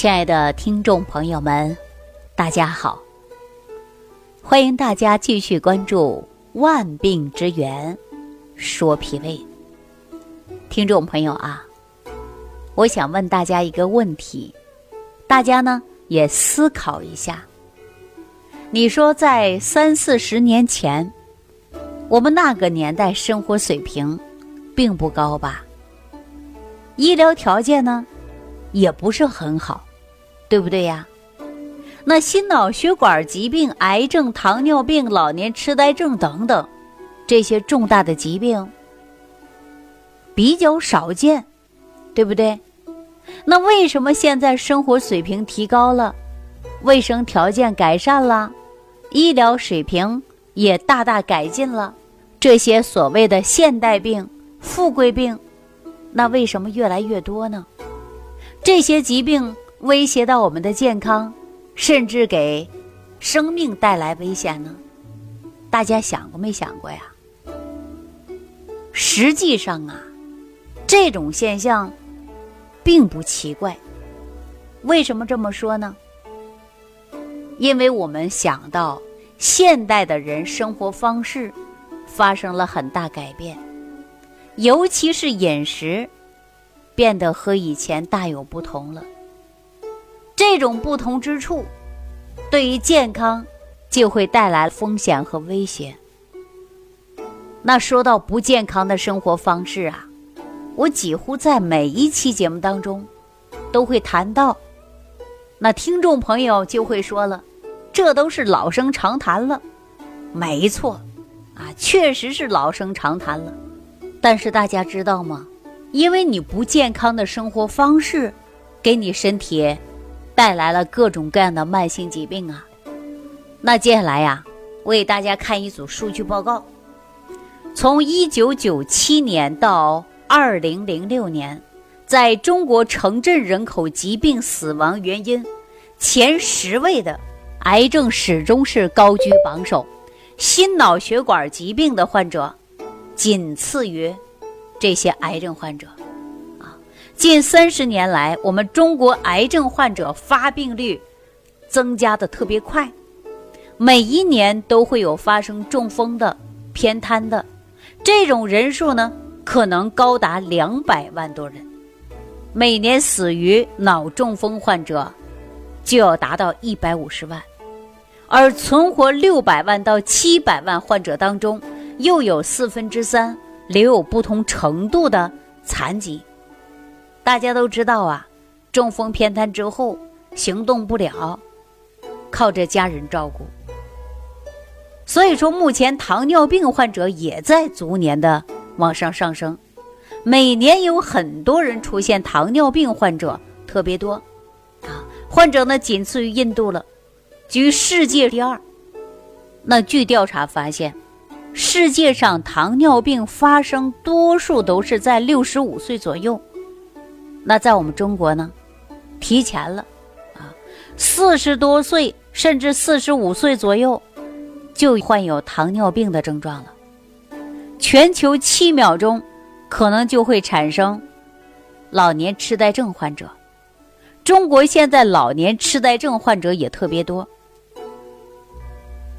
亲爱的听众朋友们，大家好！欢迎大家继续关注《万病之源说脾胃》。听众朋友啊，我想问大家一个问题，大家呢也思考一下。你说在三四十年前，我们那个年代生活水平并不高吧？医疗条件呢也不是很好。对不对呀？那心脑血管疾病、癌症、糖尿病、老年痴呆症等等，这些重大的疾病比较少见，对不对？那为什么现在生活水平提高了，卫生条件改善了，医疗水平也大大改进了，这些所谓的现代病、富贵病，那为什么越来越多呢？这些疾病。威胁到我们的健康，甚至给生命带来危险呢？大家想过没想过呀？实际上啊，这种现象并不奇怪。为什么这么说呢？因为我们想到现代的人生活方式发生了很大改变，尤其是饮食变得和以前大有不同了。这种不同之处，对于健康就会带来风险和威胁。那说到不健康的生活方式啊，我几乎在每一期节目当中都会谈到。那听众朋友就会说了，这都是老生常谈了。没错，啊，确实是老生常谈了。但是大家知道吗？因为你不健康的生活方式，给你身体。带来了各种各样的慢性疾病啊！那接下来呀，我给大家看一组数据报告。从一九九七年到二零零六年，在中国城镇人口疾病死亡原因前十位的癌症始终是高居榜首，心脑血管疾病的患者仅次于这些癌症患者。近三十年来，我们中国癌症患者发病率增加的特别快，每一年都会有发生中风的、偏瘫的，这种人数呢可能高达两百万多人。每年死于脑中风患者就要达到一百五十万，而存活六百万到七百万患者当中，又有四分之三留有不同程度的残疾。大家都知道啊，中风偏瘫之后行动不了，靠着家人照顾。所以说，目前糖尿病患者也在逐年的往上上升，每年有很多人出现糖尿病患者特别多，啊，患者呢仅次于印度了，居世界第二。那据调查发现，世界上糖尿病发生多数都是在六十五岁左右。那在我们中国呢，提前了，啊，四十多岁甚至四十五岁左右，就患有糖尿病的症状了。全球七秒钟，可能就会产生老年痴呆症患者。中国现在老年痴呆症患者也特别多。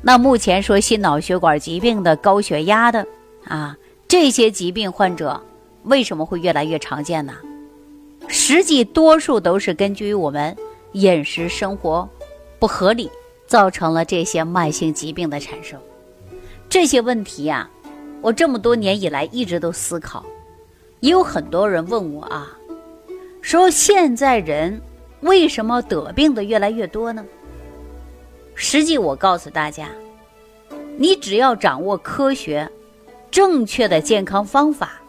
那目前说心脑血管疾病的、高血压的，啊，这些疾病患者为什么会越来越常见呢？实际多数都是根据我们饮食生活不合理，造成了这些慢性疾病的产生。这些问题呀，我这么多年以来一直都思考。也有很多人问我啊，说现在人为什么得病的越来越多呢？实际我告诉大家，你只要掌握科学、正确的健康方法，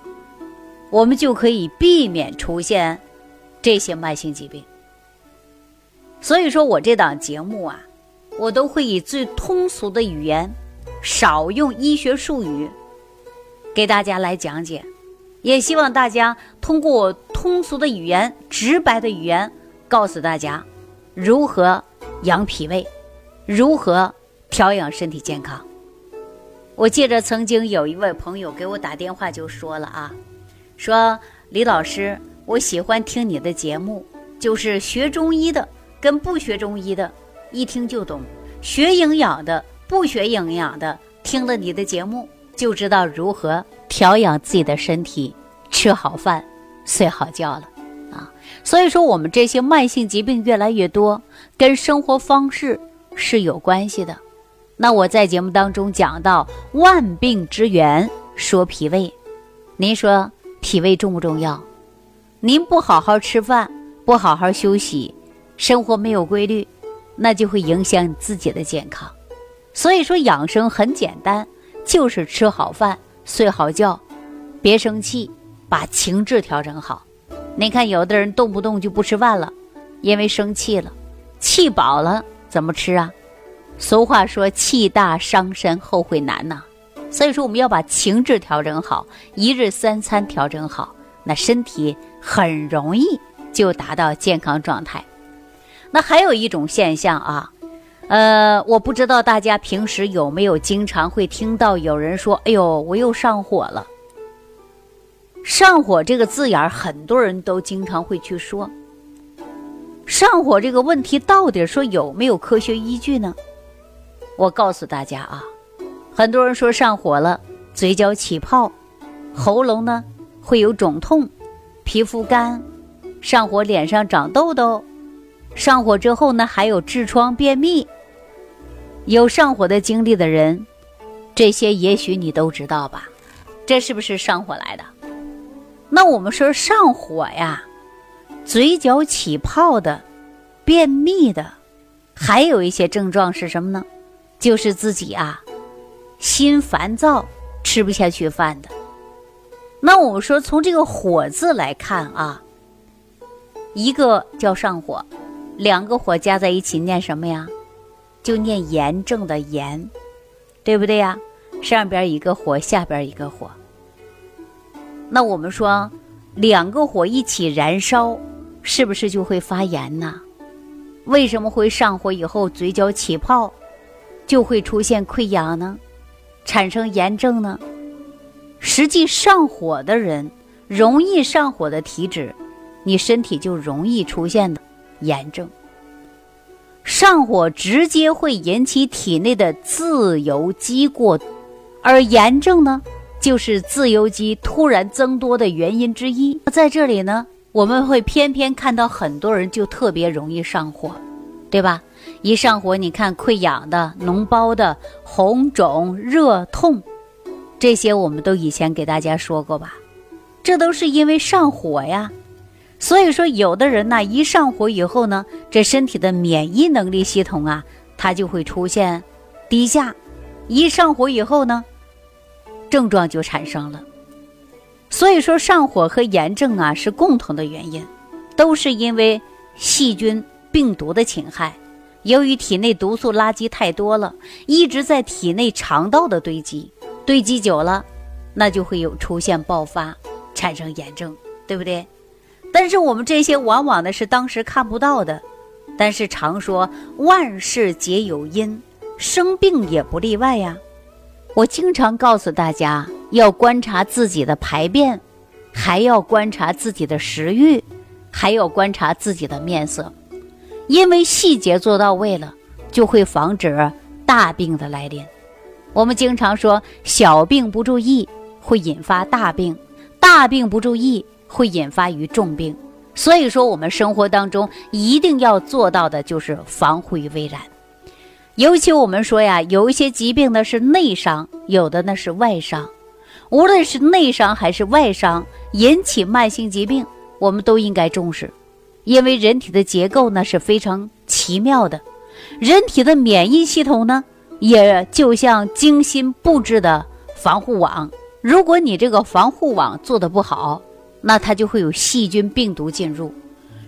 我们就可以避免出现。这些慢性疾病，所以说我这档节目啊，我都会以最通俗的语言，少用医学术语，给大家来讲解。也希望大家通过通俗的语言、直白的语言，告诉大家如何养脾胃，如何调养身体健康。我记着曾经有一位朋友给我打电话就说了啊，说李老师。我喜欢听你的节目，就是学中医的跟不学中医的，一听就懂；学营养的、不学营养的，听了你的节目就知道如何调养自己的身体，吃好饭，睡好觉了啊。所以说，我们这些慢性疾病越来越多，跟生活方式是有关系的。那我在节目当中讲到万病之源，说脾胃，您说脾胃重不重要？您不好好吃饭，不好好休息，生活没有规律，那就会影响你自己的健康。所以说养生很简单，就是吃好饭，睡好觉，别生气，把情志调整好。你看有的人动不动就不吃饭了，因为生气了，气饱了怎么吃啊？俗话说：“气大伤身，后悔难呐。”所以说，我们要把情志调整好，一日三餐调整好，那身体很容易就达到健康状态。那还有一种现象啊，呃，我不知道大家平时有没有经常会听到有人说：“哎呦，我又上火了。”上火这个字眼儿，很多人都经常会去说。上火这个问题到底说有没有科学依据呢？我告诉大家啊，很多人说上火了，嘴角起泡，喉咙呢会有肿痛，皮肤干，上火脸上长痘痘，上火之后呢还有痔疮、便秘。有上火的经历的人，这些也许你都知道吧？这是不是上火来的？那我们说上火呀，嘴角起泡的，便秘的，还有一些症状是什么呢？就是自己啊，心烦躁，吃不下去饭的。那我们说从这个“火”字来看啊，一个叫上火，两个火加在一起念什么呀？就念炎症的炎，对不对呀？上边一个火，下边一个火。那我们说两个火一起燃烧，是不是就会发炎呢？为什么会上火以后嘴角起泡？就会出现溃疡呢，产生炎症呢。实际上火的人，容易上火的体质，你身体就容易出现的炎症。上火直接会引起体内的自由基过，而炎症呢，就是自由基突然增多的原因之一。在这里呢，我们会偏偏看到很多人就特别容易上火，对吧？一上火，你看溃疡的、脓包的、红肿、热痛，这些我们都以前给大家说过吧？这都是因为上火呀。所以说，有的人呢，一上火以后呢，这身体的免疫能力系统啊，它就会出现低下。一上火以后呢，症状就产生了。所以说，上火和炎症啊是共同的原因，都是因为细菌、病毒的侵害。由于体内毒素垃圾太多了，一直在体内肠道的堆积，堆积久了，那就会有出现爆发，产生炎症，对不对？但是我们这些往往呢是当时看不到的，但是常说万事皆有因，生病也不例外呀。我经常告诉大家要观察自己的排便，还要观察自己的食欲，还要观察自己的面色。因为细节做到位了，就会防止大病的来临。我们经常说，小病不注意会引发大病，大病不注意会引发于重病。所以说，我们生活当中一定要做到的就是防护于未然。尤其我们说呀，有一些疾病呢是内伤，有的呢是外伤。无论是内伤还是外伤引起慢性疾病，我们都应该重视。因为人体的结构呢是非常奇妙的，人体的免疫系统呢也就像精心布置的防护网。如果你这个防护网做的不好，那它就会有细菌病毒进入；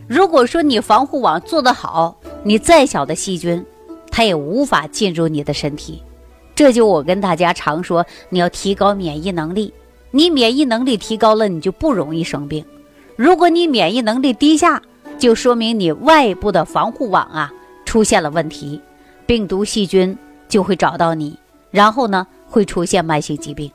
如果说你防护网做得好，你再小的细菌，它也无法进入你的身体。这就我跟大家常说，你要提高免疫能力。你免疫能力提高了，你就不容易生病。如果你免疫能力低下，就说明你外部的防护网啊出现了问题，病毒细菌就会找到你，然后呢会出现慢性疾病。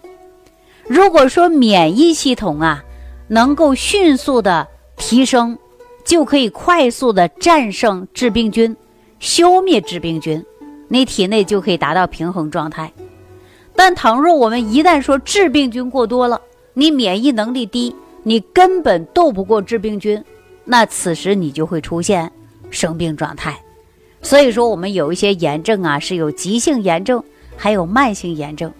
如果说免疫系统啊能够迅速的提升，就可以快速的战胜致病菌，消灭致病菌，你体内就可以达到平衡状态。但倘若我们一旦说致病菌过多了，你免疫能力低，你根本斗不过致病菌，那此时你就会出现生病状态。所以说，我们有一些炎症啊，是有急性炎症，还有慢性炎症。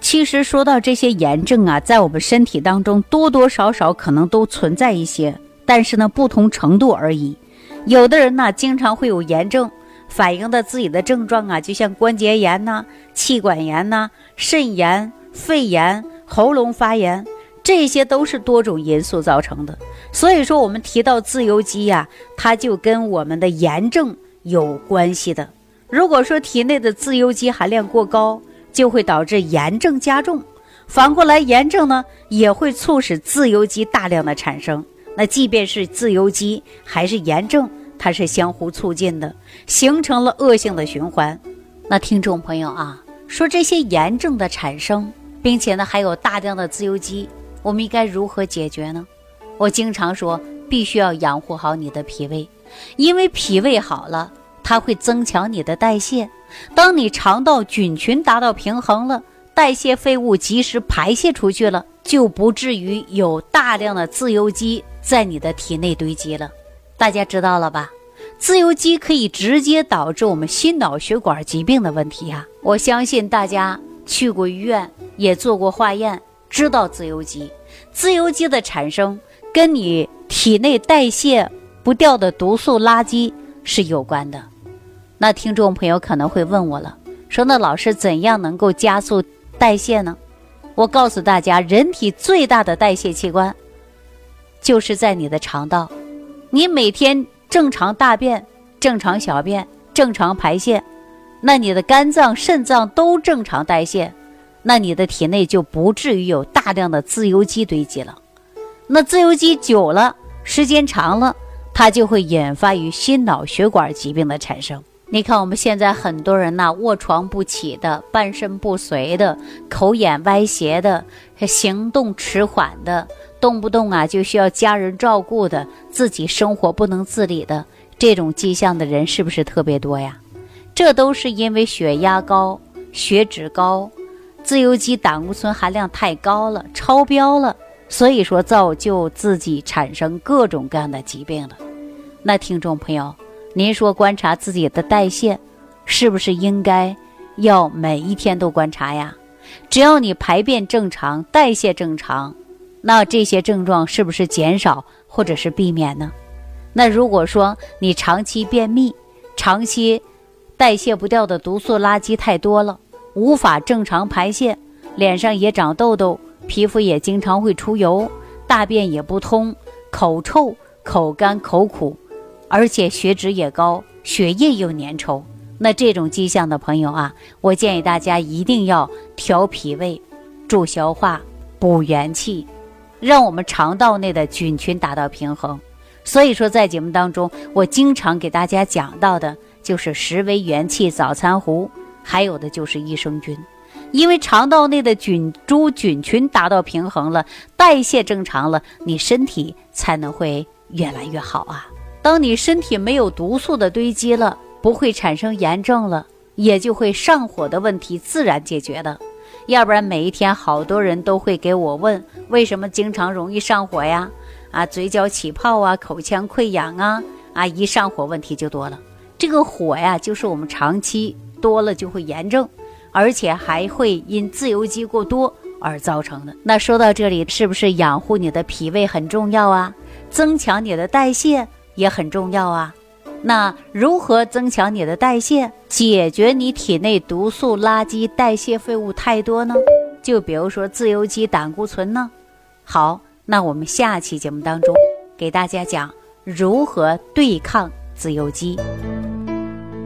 其实说到这些炎症啊，在我们身体当中多多少少可能都存在一些，但是呢，不同程度而已。有的人呢，经常会有炎症，反映的自己的症状啊，就像关节炎呐、气管炎呐、肾炎、肺炎、喉咙发炎，这些都是多种因素造成的。所以说，我们提到自由基呀，它就跟我们的炎症。有关系的。如果说体内的自由基含量过高，就会导致炎症加重；反过来，炎症呢也会促使自由基大量的产生。那即便是自由基还是炎症，它是相互促进的，形成了恶性的循环。那听众朋友啊，说这些炎症的产生，并且呢还有大量的自由基，我们应该如何解决呢？我经常说，必须要养护好你的脾胃。因为脾胃好了，它会增强你的代谢。当你肠道菌群达到平衡了，代谢废物及时排泄出去了，就不至于有大量的自由基在你的体内堆积了。大家知道了吧？自由基可以直接导致我们心脑血管疾病的问题啊！我相信大家去过医院，也做过化验，知道自由基。自由基的产生跟你体内代谢。不掉的毒素垃圾是有关的，那听众朋友可能会问我了，说那老师怎样能够加速代谢呢？我告诉大家，人体最大的代谢器官就是在你的肠道，你每天正常大便、正常小便、正常排泄，那你的肝脏、肾脏都正常代谢，那你的体内就不至于有大量的自由基堆积了。那自由基久了，时间长了。它就会引发于心脑血管疾病的产生。你看我们现在很多人呐，卧床不起的，半身不遂的，口眼歪斜的，行动迟缓的，动不动啊就需要家人照顾的，自己生活不能自理的，这种迹象的人是不是特别多呀？这都是因为血压高、血脂高、自由基、胆固醇含量太高了，超标了，所以说造就自己产生各种各样的疾病了。那听众朋友，您说观察自己的代谢，是不是应该要每一天都观察呀？只要你排便正常、代谢正常，那这些症状是不是减少或者是避免呢？那如果说你长期便秘、长期代谢不掉的毒素垃圾太多了，无法正常排泄，脸上也长痘痘，皮肤也经常会出油，大便也不通，口臭、口干、口苦。而且血脂也高，血液又粘稠，那这种迹象的朋友啊，我建议大家一定要调脾胃、助消化、补元气，让我们肠道内的菌群达到平衡。所以说，在节目当中，我经常给大家讲到的就是十味元气早餐壶，还有的就是益生菌，因为肠道内的菌株菌群达到平衡了，代谢正常了，你身体才能会越来越好啊。当你身体没有毒素的堆积了，不会产生炎症了，也就会上火的问题自然解决的。要不然每一天好多人都会给我问，为什么经常容易上火呀？啊，嘴角起泡啊，口腔溃疡啊，啊，一上火问题就多了。这个火呀，就是我们长期多了就会炎症，而且还会因自由基过多而造成的。那说到这里，是不是养护你的脾胃很重要啊？增强你的代谢？也很重要啊，那如何增强你的代谢，解决你体内毒素垃圾、代谢废物太多呢？就比如说自由基、胆固醇呢？好，那我们下期节目当中给大家讲如何对抗自由基。